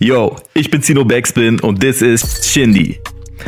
Yo, ich bin Zino Backspin und this is Shindy.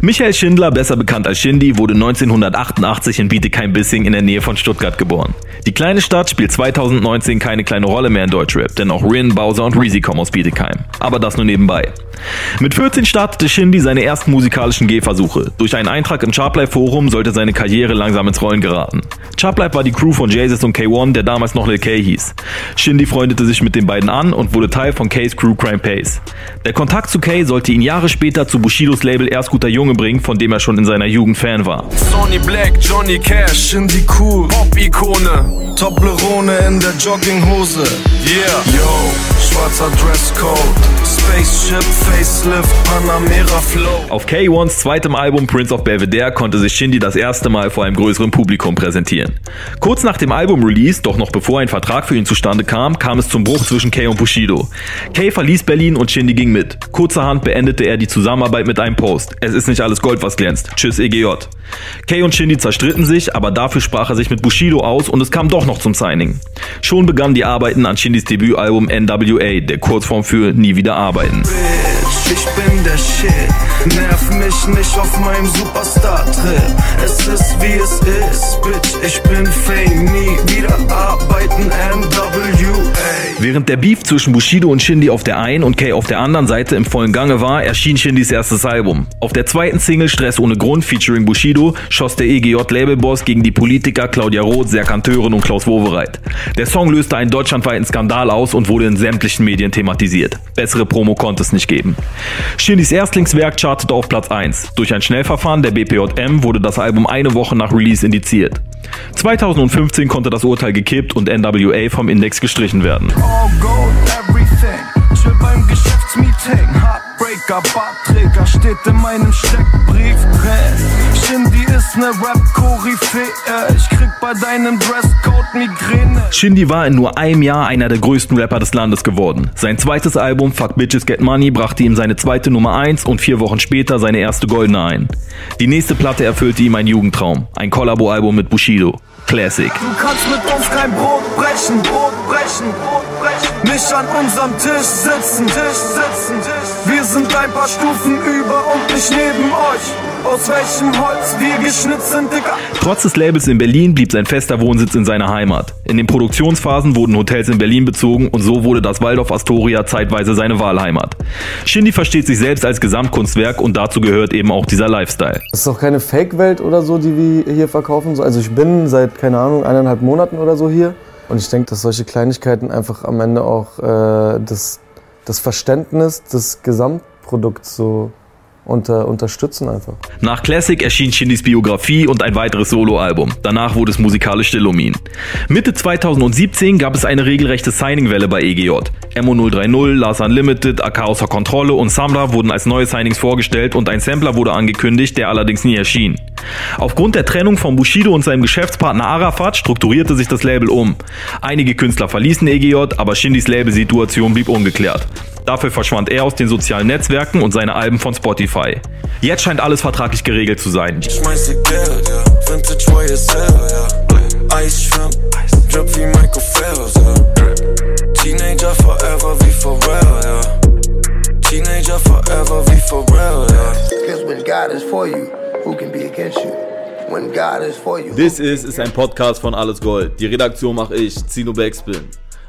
Michael Schindler, besser bekannt als Shindy, wurde 1988 in Bietigheim-Bissing in der Nähe von Stuttgart geboren. Die kleine Stadt spielt 2019 keine kleine Rolle mehr in Deutschrap, denn auch Rin, Bowser und Reezy kommen aus Bietigheim. Aber das nur nebenbei. Mit 14 startete Shindy seine ersten musikalischen Gehversuche. Durch einen Eintrag im Chartlife-Forum sollte seine Karriere langsam ins Rollen geraten. Chartlife war die Crew von Jesus und K1, der damals noch Lil K hieß. Shindy freundete sich mit den beiden an und wurde Teil von K's Crew Crime Pace. Der Kontakt zu K sollte ihn Jahre später zu Bushidos Label Erst guter Junge bringen, von dem er schon in seiner Jugend Fan war. Sony Black, Johnny Cash, in die cool, Pop-Ikone, Toblerone in der Jogginghose, yeah, yo, schwarzer Dresscode, Spaceship, Facelift, Panamera Flow. Auf K1s zweitem Album Prince of Belvedere konnte sich Shindy das erste Mal vor einem größeren Publikum präsentieren. Kurz nach dem Album-Release, doch noch bevor ein Vertrag für ihn zustande kam, kam es zum Bruch zwischen K und Bushido. K verließ Berlin und Shindy ging mit. Kurzerhand beendete er die Zusammenarbeit mit einem Post. Es ist nicht alles Gold, was glänzt. Tschüss, EGJ. Kay und Shindy zerstritten sich, aber dafür sprach er sich mit Bushido aus und es kam doch noch zum Signing. Schon begannen die Arbeiten an Shindys Debütalbum NWA, der Kurzform für Nie wieder arbeiten. Bitch, ich bin der Shit, nerv mich nicht auf meinem Superstar-Trip. Es ist wie es ist, Bitch, ich bin Fame, nie wieder arbeiten, NWA. Während der Beef zwischen Bushido und Shindy auf der einen und Kay auf der anderen Seite im vollen Gange war, erschien Shindys erstes Album. Auf der zweiten Single Stress ohne Grund featuring Bushido schoss der EGJ-Labelboss gegen die Politiker Claudia Roth, Serkan Tören und Klaus Wowereit. Der Song löste einen deutschlandweiten Skandal aus und wurde in sämtlichen Medien thematisiert. Bessere Promo konnte es nicht geben. Shindys Erstlingswerk chartete auf Platz 1. Durch ein Schnellverfahren der BPJM wurde das Album eine Woche nach Release indiziert. 2015 konnte das Urteil gekippt und NWA vom Index gestrichen werden. All gold, everything. Chill beim Geschäftsmeeting. Heartbreaker, Bartträger steht in meinem Steckbrief drin. Shindy ist ne Rap-Koryphäe. Ich krieg bei deinem Dresscode Migräne. Shindy war in nur einem Jahr einer der größten Rapper des Landes geworden. Sein zweites Album Fuck Bitches Get Money brachte ihm seine zweite Nummer 1 und vier Wochen später seine erste goldene ein. Die nächste Platte erfüllte ihm einen Jugendtraum, ein Kollabo-Album mit Bushido. Classic. Du kannst mit uns kein Brot brechen, Brot brechen, Brot brechen. Nicht an unserem Tisch sitzen, Tisch sitzen, Tisch. Wir sind ein paar Stufen über und nicht neben euch. Aus welchem Holz wir geschnitzt sind, Digga. Trotz des Labels in Berlin blieb sein fester Wohnsitz in seiner Heimat. In den Produktionsphasen wurden Hotels in Berlin bezogen und so wurde das Waldorf Astoria zeitweise seine Wahlheimat. Shindy versteht sich selbst als Gesamtkunstwerk und dazu gehört eben auch dieser Lifestyle. Es ist auch keine Fake-Welt oder so, die wir hier verkaufen. So, Also ich bin seit, keine Ahnung, eineinhalb Monaten oder so hier. Und ich denke, dass solche Kleinigkeiten einfach am Ende auch äh, das, das Verständnis des Gesamtprodukts so unter, unterstützen einfach. Nach Classic erschien Shindys Biografie und ein weiteres Soloalbum. Danach wurde es musikalisch still um ihn. Mitte 2017 gab es eine regelrechte Signingwelle bei EGJ. Emo 030, Lars Unlimited, AK außer Kontrolle und Samra wurden als neue Signings vorgestellt und ein Sampler wurde angekündigt, der allerdings nie erschien. Aufgrund der Trennung von Bushido und seinem Geschäftspartner Arafat strukturierte sich das Label um. Einige Künstler verließen EGJ, aber Shindys Labelsituation blieb ungeklärt. Dafür verschwand er aus den sozialen Netzwerken und seine Alben von Spotify. Jetzt scheint alles vertraglich geregelt zu sein. This is ist ein Podcast von Alles Gold. Die Redaktion mache ich, Zino Backspin.